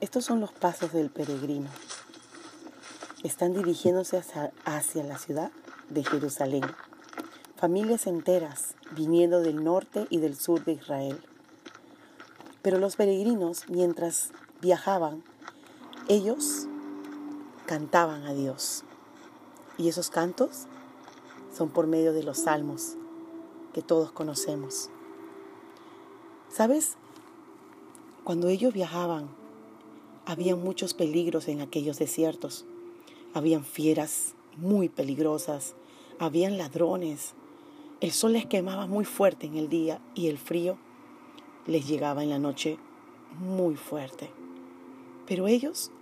Estos son los pasos del peregrino. Están dirigiéndose hacia, la ciudad de Jerusalén. Familias enteras viniendo del norte y del sur de Israel. Pero los peregrinos, mientras viajaban, ellos cantaban a Dios. Y esos cantos son por medio de los salmos que todos conocemos. ¿Sabes? Cuando ellos viajaban, había muchos peligros en aquellos desiertos. Habían fieras muy peligrosas, habían ladrones. El sol les quemaba muy fuerte en el día y el frío les llegaba en la noche muy fuerte. Pero ellos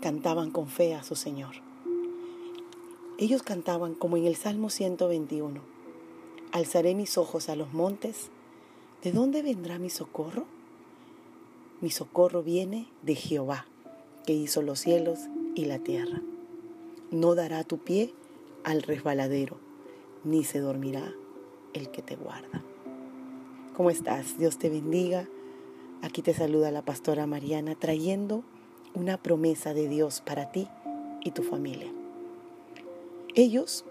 cantaban con fe a su Señor. Ellos cantaban como en el Salmo 121. Alzaré mis ojos a los montes. ¿De dónde vendrá mi socorro? Mi socorro viene de Jehová, que hizo los cielos y la tierra. No dará tu pie al resbaladero, ni se dormirá el que te guarda. ¿Cómo estás? Dios te bendiga. Aquí te saluda la pastora Mariana trayendo una promesa de Dios para ti y tu familia. Ellos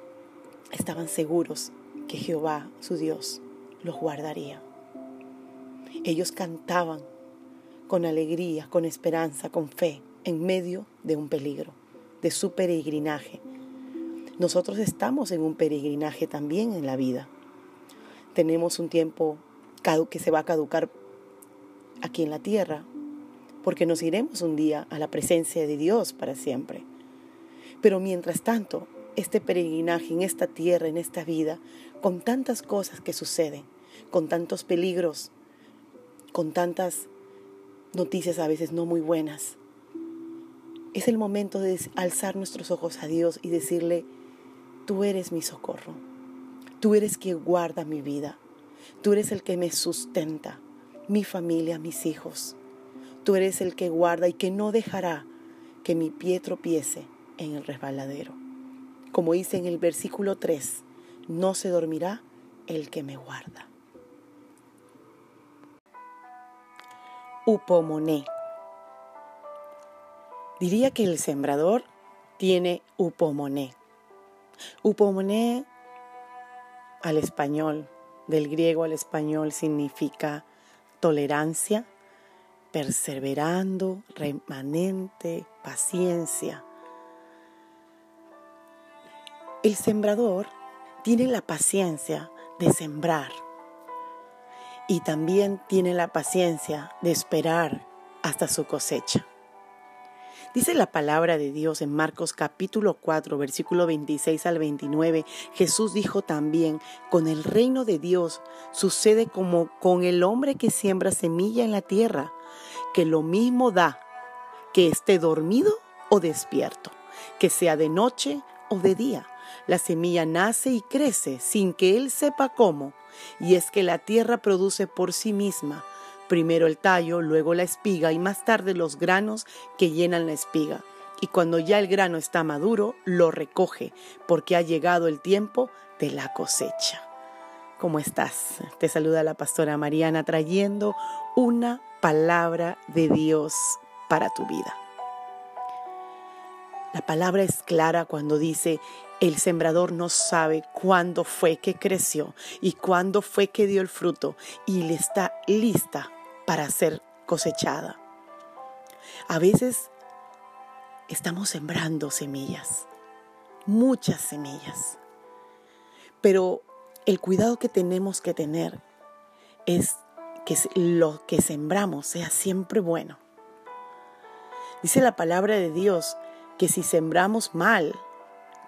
estaban seguros que Jehová, su Dios, los guardaría. Ellos cantaban con alegría, con esperanza, con fe, en medio de un peligro, de su peregrinaje. Nosotros estamos en un peregrinaje también en la vida. Tenemos un tiempo que se va a caducar aquí en la tierra, porque nos iremos un día a la presencia de Dios para siempre. Pero mientras tanto, este peregrinaje en esta tierra, en esta vida, con tantas cosas que suceden, con tantos peligros, con tantas noticias a veces no muy buenas. Es el momento de alzar nuestros ojos a Dios y decirle, tú eres mi socorro, tú eres quien guarda mi vida, tú eres el que me sustenta, mi familia, mis hijos, tú eres el que guarda y que no dejará que mi pie tropiece en el resbaladero. Como dice en el versículo 3, no se dormirá el que me guarda. Upomoné. Diría que el sembrador tiene upomoné. Upomoné al español, del griego al español, significa tolerancia, perseverando, remanente, paciencia. El sembrador tiene la paciencia de sembrar y también tiene la paciencia de esperar hasta su cosecha. Dice la palabra de Dios en Marcos capítulo 4, versículo 26 al 29. Jesús dijo también, con el reino de Dios sucede como con el hombre que siembra semilla en la tierra, que lo mismo da que esté dormido o despierto, que sea de noche o de día. La semilla nace y crece sin que él sepa cómo y es que la tierra produce por sí misma primero el tallo, luego la espiga y más tarde los granos que llenan la espiga. Y cuando ya el grano está maduro, lo recoge, porque ha llegado el tiempo de la cosecha. ¿Cómo estás? Te saluda la pastora Mariana trayendo una palabra de Dios para tu vida. La palabra es clara cuando dice, el sembrador no sabe cuándo fue que creció y cuándo fue que dio el fruto y le está lista para ser cosechada. A veces estamos sembrando semillas, muchas semillas, pero el cuidado que tenemos que tener es que lo que sembramos sea siempre bueno. Dice la palabra de Dios que si sembramos mal,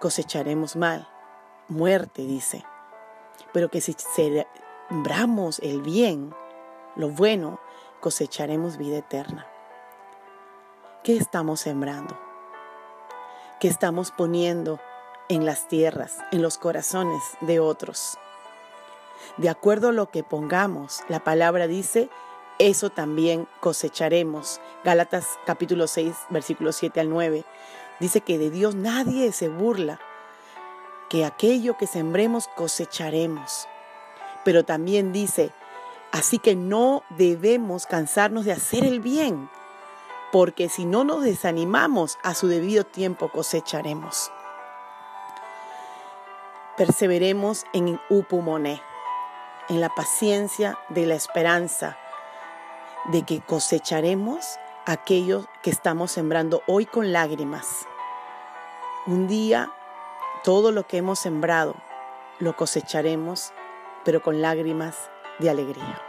cosecharemos mal, muerte, dice. Pero que si sembramos el bien, lo bueno, cosecharemos vida eterna. ¿Qué estamos sembrando? ¿Qué estamos poniendo en las tierras, en los corazones de otros? De acuerdo a lo que pongamos, la palabra dice, eso también cosecharemos. Gálatas capítulo 6, versículos 7 al 9. Dice que de Dios nadie se burla, que aquello que sembremos cosecharemos. Pero también dice, así que no debemos cansarnos de hacer el bien, porque si no nos desanimamos, a su debido tiempo cosecharemos. Perseveremos en Upumone, en la paciencia de la esperanza de que cosecharemos aquello que estamos sembrando hoy con lágrimas. Un día todo lo que hemos sembrado lo cosecharemos, pero con lágrimas de alegría.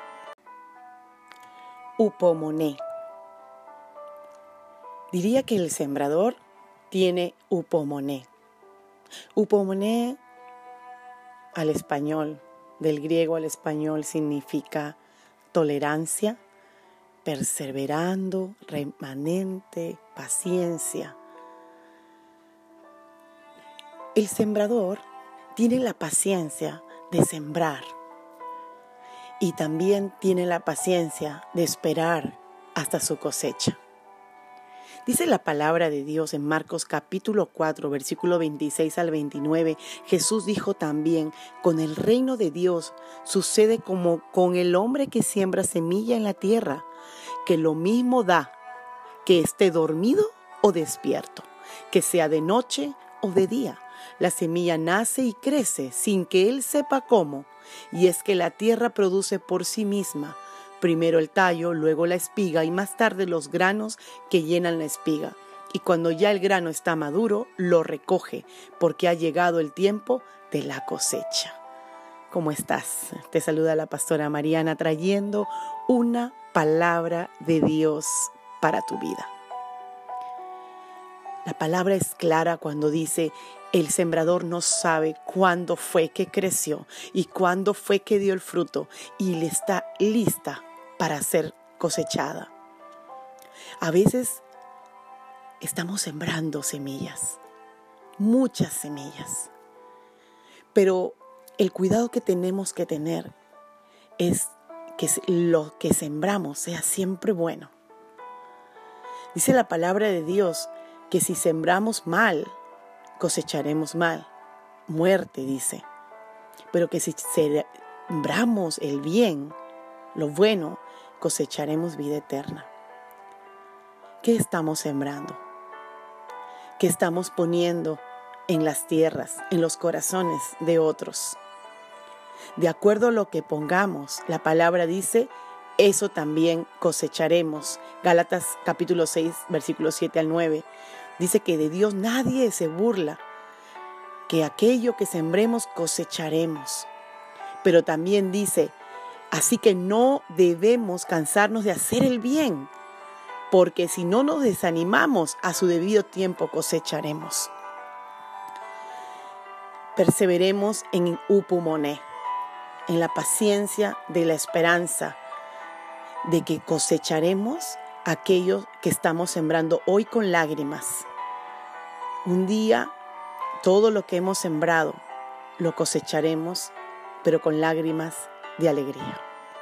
Upomone. Diría que el sembrador tiene upomone. Upomone al español, del griego al español, significa tolerancia, perseverando, remanente, paciencia. El sembrador tiene la paciencia de sembrar y también tiene la paciencia de esperar hasta su cosecha. Dice la palabra de Dios en Marcos capítulo 4, versículo 26 al 29. Jesús dijo también, con el reino de Dios sucede como con el hombre que siembra semilla en la tierra, que lo mismo da que esté dormido o despierto, que sea de noche o de día. La semilla nace y crece sin que él sepa cómo, y es que la tierra produce por sí misma Primero el tallo, luego la espiga y más tarde los granos que llenan la espiga. Y cuando ya el grano está maduro, lo recoge, porque ha llegado el tiempo de la cosecha. ¿Cómo estás? Te saluda la pastora Mariana trayendo una palabra de Dios para tu vida. La palabra es clara cuando dice, el sembrador no sabe cuándo fue que creció y cuándo fue que dio el fruto y le está lista para ser cosechada. A veces estamos sembrando semillas, muchas semillas, pero el cuidado que tenemos que tener es que lo que sembramos sea siempre bueno. Dice la palabra de Dios que si sembramos mal, cosecharemos mal. Muerte, dice. Pero que si sembramos el bien, lo bueno, cosecharemos vida eterna. ¿Qué estamos sembrando? ¿Qué estamos poniendo en las tierras, en los corazones de otros? De acuerdo a lo que pongamos, la palabra dice, eso también cosecharemos. Gálatas capítulo 6, versículos 7 al 9. Dice que de Dios nadie se burla, que aquello que sembremos cosecharemos. Pero también dice, Así que no debemos cansarnos de hacer el bien, porque si no nos desanimamos, a su debido tiempo cosecharemos. Perseveremos en Upumone, en la paciencia de la esperanza de que cosecharemos aquello que estamos sembrando hoy con lágrimas. Un día todo lo que hemos sembrado lo cosecharemos, pero con lágrimas de alegría.